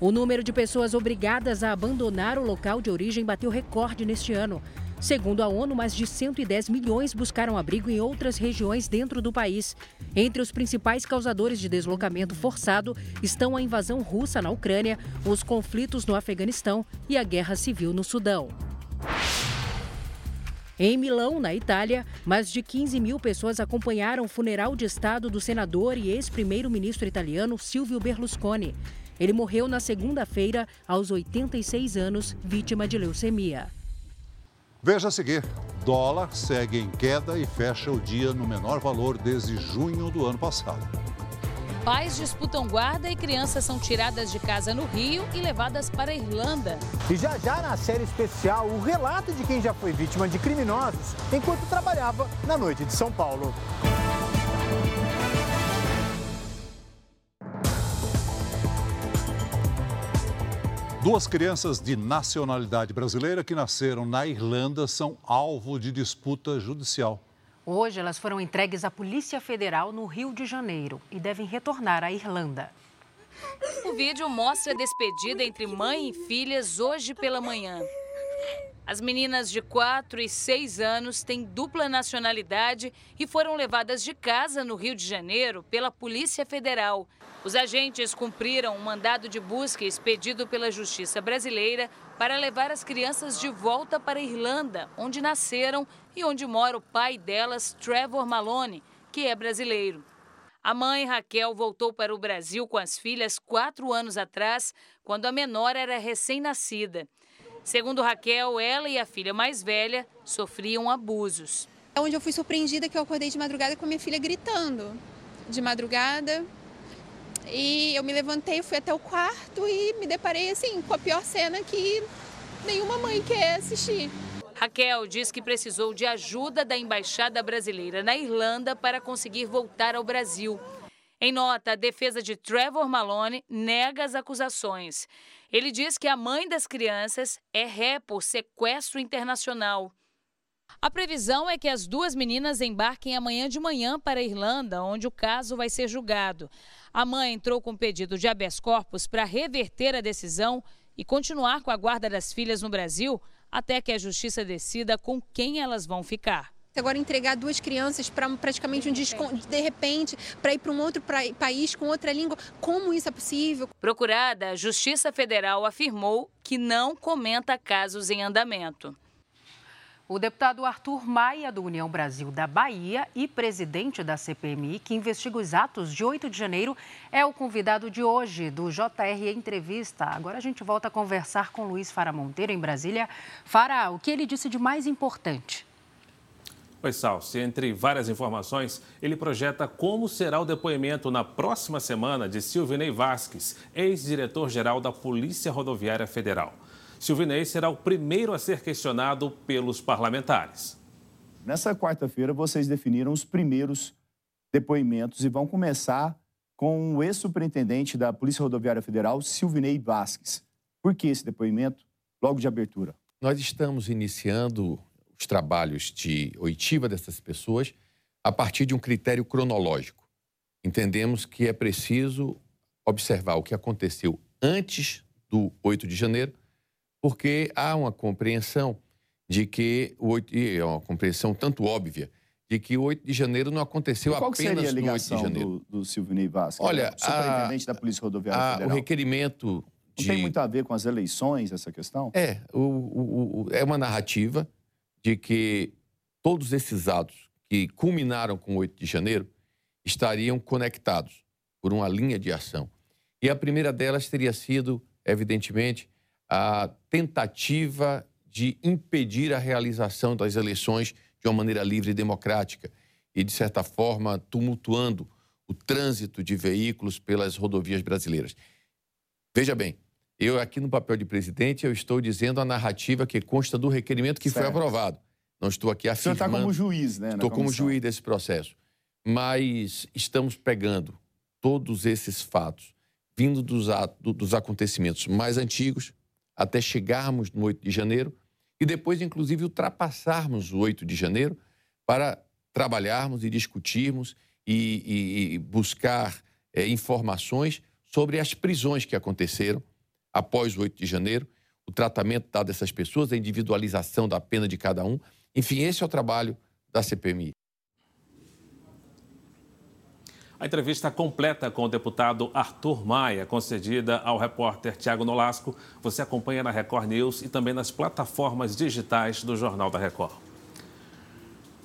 O número de pessoas obrigadas a abandonar o local de origem bateu recorde neste ano. Segundo a ONU, mais de 110 milhões buscaram abrigo em outras regiões dentro do país. Entre os principais causadores de deslocamento forçado estão a invasão russa na Ucrânia, os conflitos no Afeganistão e a guerra civil no Sudão. Em Milão, na Itália, mais de 15 mil pessoas acompanharam o funeral de Estado do senador e ex-primeiro-ministro italiano Silvio Berlusconi. Ele morreu na segunda-feira, aos 86 anos, vítima de leucemia. Veja a seguir: dólar segue em queda e fecha o dia no menor valor desde junho do ano passado. Pais disputam guarda e crianças são tiradas de casa no Rio e levadas para a Irlanda. E já já na série especial, o relato de quem já foi vítima de criminosos enquanto trabalhava na noite de São Paulo. Duas crianças de nacionalidade brasileira que nasceram na Irlanda são alvo de disputa judicial. Hoje, elas foram entregues à Polícia Federal no Rio de Janeiro e devem retornar à Irlanda. O vídeo mostra a despedida entre mãe e filhas hoje pela manhã. As meninas de 4 e 6 anos têm dupla nacionalidade e foram levadas de casa no Rio de Janeiro pela Polícia Federal. Os agentes cumpriram um mandado de busca expedido pela Justiça Brasileira para levar as crianças de volta para a Irlanda, onde nasceram e onde mora o pai delas, Trevor Malone, que é brasileiro. A mãe, Raquel, voltou para o Brasil com as filhas quatro anos atrás, quando a menor era recém-nascida. Segundo Raquel, ela e a filha mais velha sofriam abusos. É onde eu fui surpreendida que eu acordei de madrugada com a minha filha gritando. De madrugada, e eu me levantei, fui até o quarto e me deparei assim com a pior cena que nenhuma mãe quer assistir. Raquel diz que precisou de ajuda da embaixada brasileira na Irlanda para conseguir voltar ao Brasil. Em nota, a defesa de Trevor Malone nega as acusações. Ele diz que a mãe das crianças é ré por sequestro internacional. A previsão é que as duas meninas embarquem amanhã de manhã para a Irlanda, onde o caso vai ser julgado. A mãe entrou com pedido de habeas corpus para reverter a decisão e continuar com a guarda das filhas no Brasil até que a justiça decida com quem elas vão ficar. Agora entregar duas crianças para praticamente um desconto, de repente, para ir para um outro pra, país com outra língua, como isso é possível? Procurada, a Justiça Federal afirmou que não comenta casos em andamento. O deputado Arthur Maia, do União Brasil da Bahia e presidente da CPMI, que investiga os atos de 8 de janeiro, é o convidado de hoje do JR Entrevista. Agora a gente volta a conversar com Luiz Fara Monteiro, em Brasília. Fara, o que ele disse de mais importante? Oi, Salsi. Entre várias informações, ele projeta como será o depoimento na próxima semana de Silvinei Vasques, ex-diretor-geral da Polícia Rodoviária Federal. Silvinei será o primeiro a ser questionado pelos parlamentares. Nessa quarta-feira, vocês definiram os primeiros depoimentos e vão começar com o ex-superintendente da Polícia Rodoviária Federal, Silvinei Vasques. Por que esse depoimento logo de abertura? Nós estamos iniciando os trabalhos de oitiva dessas pessoas a partir de um critério cronológico. Entendemos que é preciso observar o que aconteceu antes do 8 de janeiro porque há uma compreensão de que o 8, é uma compreensão tanto óbvia de que o 8 de janeiro não aconteceu qual apenas seria a no 8 de janeiro. Do, do Silvio Ney Vasco, Olha, superintendente a, da Polícia Rodoviária a, Federal. O requerimento de... Não tem muito a ver com as eleições essa questão? É, o, o, o, é uma narrativa de que todos esses atos que culminaram com o 8 de janeiro estariam conectados por uma linha de ação. E a primeira delas teria sido, evidentemente, a tentativa de impedir a realização das eleições de uma maneira livre e democrática e, de certa forma, tumultuando o trânsito de veículos pelas rodovias brasileiras. Veja bem, eu aqui no papel de presidente, eu estou dizendo a narrativa que consta do requerimento que certo. foi aprovado. Não estou aqui afirmando... O senhor está como juiz, né? Estou como juiz desse processo. Mas estamos pegando todos esses fatos, vindo dos, atos, dos acontecimentos mais antigos, até chegarmos no 8 de janeiro e depois, inclusive, ultrapassarmos o 8 de janeiro para trabalharmos e discutirmos e, e, e buscar é, informações sobre as prisões que aconteceram após o 8 de janeiro, o tratamento dado a essas pessoas, a individualização da pena de cada um. Enfim, esse é o trabalho da CPMI. A entrevista completa com o deputado Arthur Maia, concedida ao repórter Tiago Nolasco, você acompanha na Record News e também nas plataformas digitais do Jornal da Record.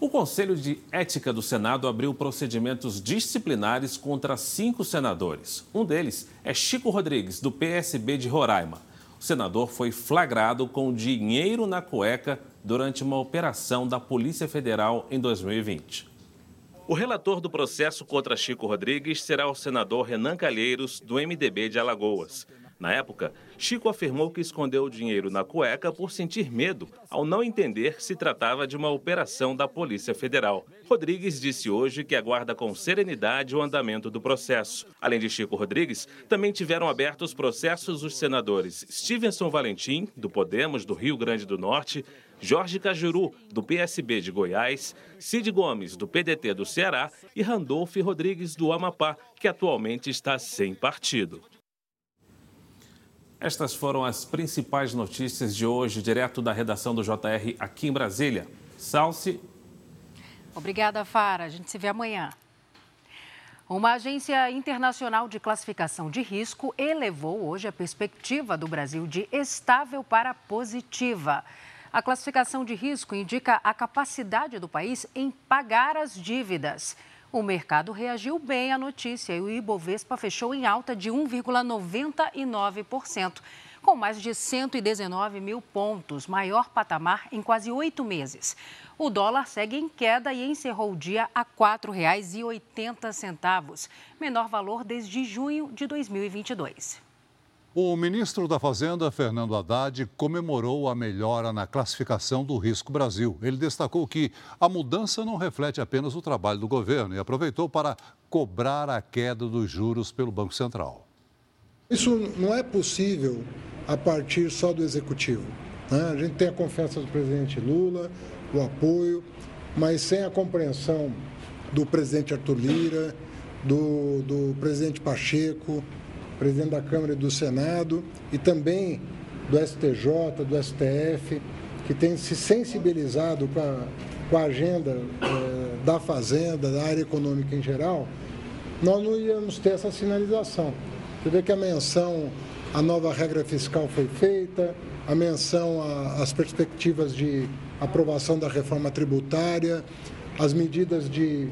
O Conselho de Ética do Senado abriu procedimentos disciplinares contra cinco senadores. Um deles é Chico Rodrigues, do PSB de Roraima. O senador foi flagrado com dinheiro na cueca durante uma operação da Polícia Federal em 2020. O relator do processo contra Chico Rodrigues será o senador Renan Calheiros, do MDB de Alagoas. Na época, Chico afirmou que escondeu o dinheiro na cueca por sentir medo, ao não entender que se tratava de uma operação da Polícia Federal. Rodrigues disse hoje que aguarda com serenidade o andamento do processo. Além de Chico Rodrigues, também tiveram abertos processos os senadores Stevenson Valentim, do Podemos do Rio Grande do Norte, Jorge Cajuru, do PSB de Goiás, Cid Gomes, do PDT do Ceará e Randolph Rodrigues, do Amapá, que atualmente está sem partido. Estas foram as principais notícias de hoje, direto da redação do JR aqui em Brasília. Salce. Obrigada, Fara. A gente se vê amanhã. Uma agência internacional de classificação de risco elevou hoje a perspectiva do Brasil de estável para positiva. A classificação de risco indica a capacidade do país em pagar as dívidas. O mercado reagiu bem à notícia e o Ibovespa fechou em alta de 1,99%, com mais de 119 mil pontos, maior patamar em quase oito meses. O dólar segue em queda e encerrou o dia a R$ 4,80, menor valor desde junho de 2022. O ministro da Fazenda, Fernando Haddad, comemorou a melhora na classificação do Risco Brasil. Ele destacou que a mudança não reflete apenas o trabalho do governo e aproveitou para cobrar a queda dos juros pelo Banco Central. Isso não é possível a partir só do executivo. Né? A gente tem a confiança do presidente Lula, o apoio, mas sem a compreensão do presidente Arthur Lira, do, do presidente Pacheco, presidente da Câmara e do Senado, e também do STJ, do STF, que tem se sensibilizado com a, com a agenda é, da Fazenda, da área econômica em geral, nós não íamos ter essa sinalização. Você vê que a menção à nova regra fiscal foi feita, a menção às perspectivas de aprovação da reforma tributária, as medidas de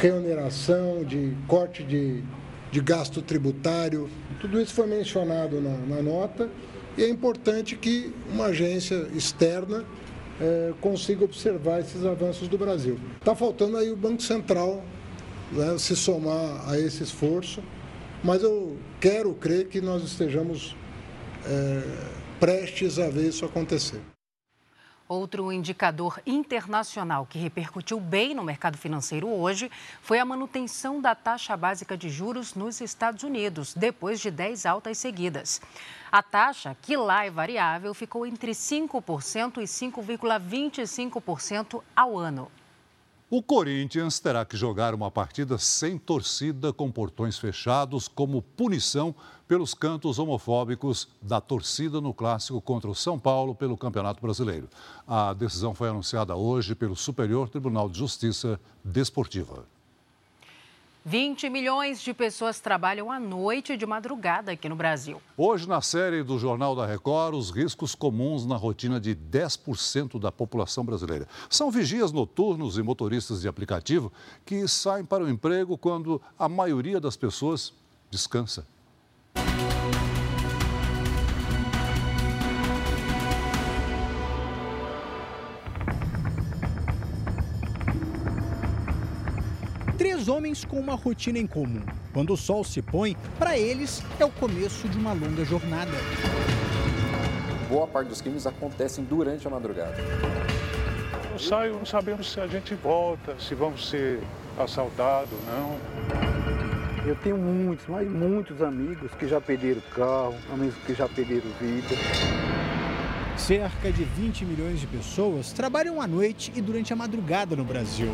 reoneração, de corte de de gasto tributário, tudo isso foi mencionado na, na nota e é importante que uma agência externa é, consiga observar esses avanços do Brasil. Está faltando aí o Banco Central né, se somar a esse esforço, mas eu quero crer que nós estejamos é, prestes a ver isso acontecer. Outro indicador internacional que repercutiu bem no mercado financeiro hoje foi a manutenção da taxa básica de juros nos Estados Unidos, depois de 10 altas seguidas. A taxa, que lá é variável, ficou entre 5% e 5,25% ao ano. O Corinthians terá que jogar uma partida sem torcida com portões fechados como punição pelos cantos homofóbicos da torcida no clássico contra o São Paulo pelo Campeonato Brasileiro. A decisão foi anunciada hoje pelo Superior Tribunal de Justiça Desportiva. 20 milhões de pessoas trabalham à noite e de madrugada aqui no Brasil. Hoje, na série do Jornal da Record, os riscos comuns na rotina de 10% da população brasileira. São vigias noturnos e motoristas de aplicativo que saem para o emprego quando a maioria das pessoas descansa. Três homens com uma rotina em comum. Quando o sol se põe, para eles é o começo de uma longa jornada. Boa parte dos crimes acontecem durante a madrugada. Eu saio não sabendo se a gente volta, se vamos ser assaltados, não. Eu tenho muitos, mas muitos amigos que já perderam carro, amigos que já perderam vida. Cerca de 20 milhões de pessoas trabalham à noite e durante a madrugada no Brasil.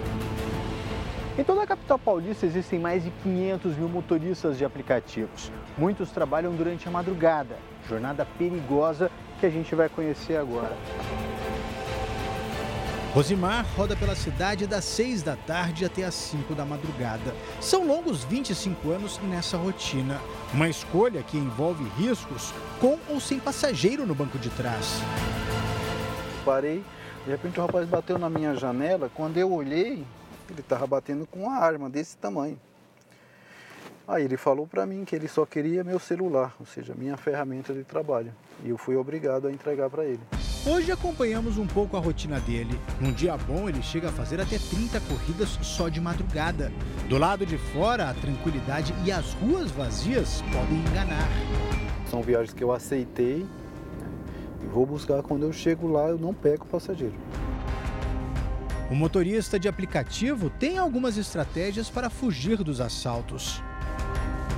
Em toda a capital paulista existem mais de 500 mil motoristas de aplicativos. Muitos trabalham durante a madrugada, jornada perigosa que a gente vai conhecer agora. Rosimar roda pela cidade das 6 da tarde até as 5 da madrugada. São longos 25 anos nessa rotina. Uma escolha que envolve riscos com ou sem passageiro no banco de trás. Parei, de repente o rapaz bateu na minha janela. Quando eu olhei, ele estava batendo com uma arma desse tamanho. Aí ele falou para mim que ele só queria meu celular, ou seja, minha ferramenta de trabalho. E eu fui obrigado a entregar para ele. Hoje acompanhamos um pouco a rotina dele. Num dia bom, ele chega a fazer até 30 corridas só de madrugada. Do lado de fora, a tranquilidade e as ruas vazias podem enganar. São viagens que eu aceitei e vou buscar. Quando eu chego lá, eu não pego o passageiro. O motorista de aplicativo tem algumas estratégias para fugir dos assaltos.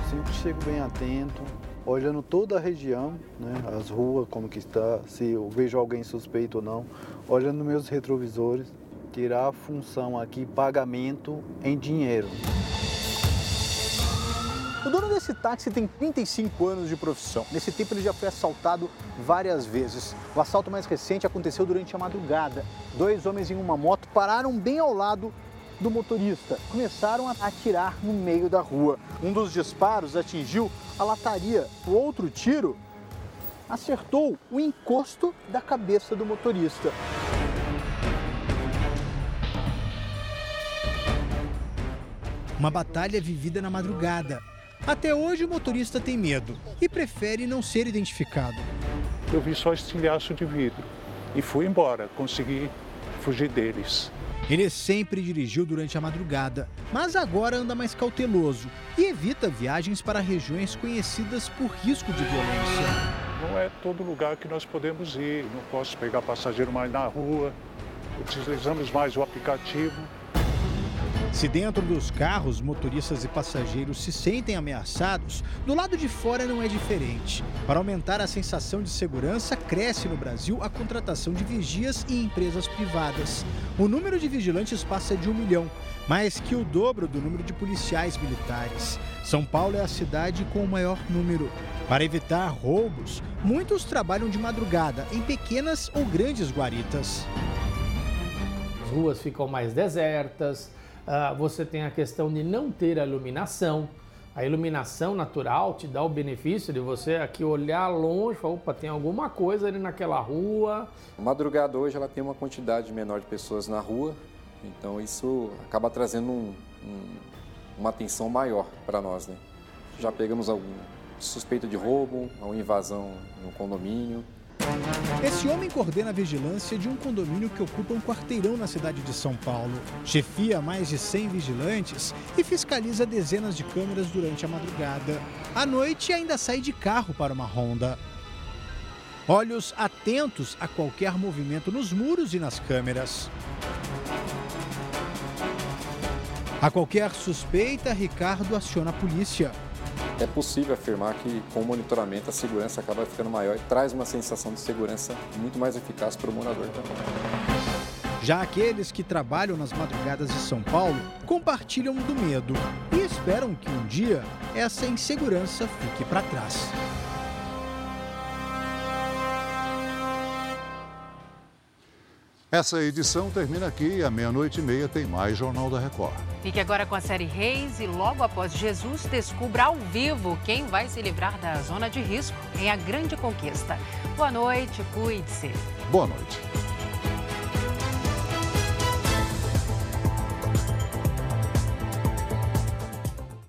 Sempre chego bem atento, olhando toda a região, né, as ruas, como que está, se eu vejo alguém suspeito ou não, olhando meus retrovisores, tirar a função aqui pagamento em dinheiro. O dono desse táxi tem 35 anos de profissão. Nesse tempo ele já foi assaltado várias vezes. O assalto mais recente aconteceu durante a madrugada. Dois homens em uma moto pararam bem ao lado do motorista. Começaram a atirar no meio da rua. Um dos disparos atingiu a lataria. O outro tiro acertou o encosto da cabeça do motorista. Uma batalha vivida na madrugada. Até hoje o motorista tem medo e prefere não ser identificado. Eu vi só estilhaço de vidro e fui embora, consegui fugir deles. Ele sempre dirigiu durante a madrugada, mas agora anda mais cauteloso e evita viagens para regiões conhecidas por risco de violência. Não é todo lugar que nós podemos ir, não posso pegar passageiro mais na rua, utilizamos mais o aplicativo. Se dentro dos carros motoristas e passageiros se sentem ameaçados, do lado de fora não é diferente. Para aumentar a sensação de segurança, cresce no Brasil a contratação de vigias e empresas privadas. O número de vigilantes passa de um milhão, mais que o dobro do número de policiais militares. São Paulo é a cidade com o maior número. Para evitar roubos, muitos trabalham de madrugada em pequenas ou grandes guaritas. As ruas ficam mais desertas, Uh, você tem a questão de não ter a iluminação. A iluminação natural te dá o benefício de você aqui olhar longe, falar, opa, tem alguma coisa ali naquela rua. Madrugada hoje ela tem uma quantidade menor de pessoas na rua, então isso acaba trazendo um, um, uma atenção maior para nós, né? Já pegamos algum suspeito de roubo, uma invasão no condomínio. Esse homem coordena a vigilância de um condomínio que ocupa um quarteirão na cidade de São Paulo. Chefia mais de 100 vigilantes e fiscaliza dezenas de câmeras durante a madrugada. À noite, ainda sai de carro para uma ronda. Olhos atentos a qualquer movimento nos muros e nas câmeras. A qualquer suspeita, Ricardo aciona a polícia é possível afirmar que com o monitoramento a segurança acaba ficando maior e traz uma sensação de segurança muito mais eficaz para o morador também. Já aqueles que trabalham nas madrugadas de São Paulo compartilham do medo e esperam que um dia essa insegurança fique para trás. Essa edição termina aqui. À meia-noite e meia tem mais Jornal da Record. Fique agora com a série Reis e logo após Jesus descubra ao vivo quem vai se livrar da zona de risco em A Grande Conquista. Boa noite, cuide-se. Boa noite.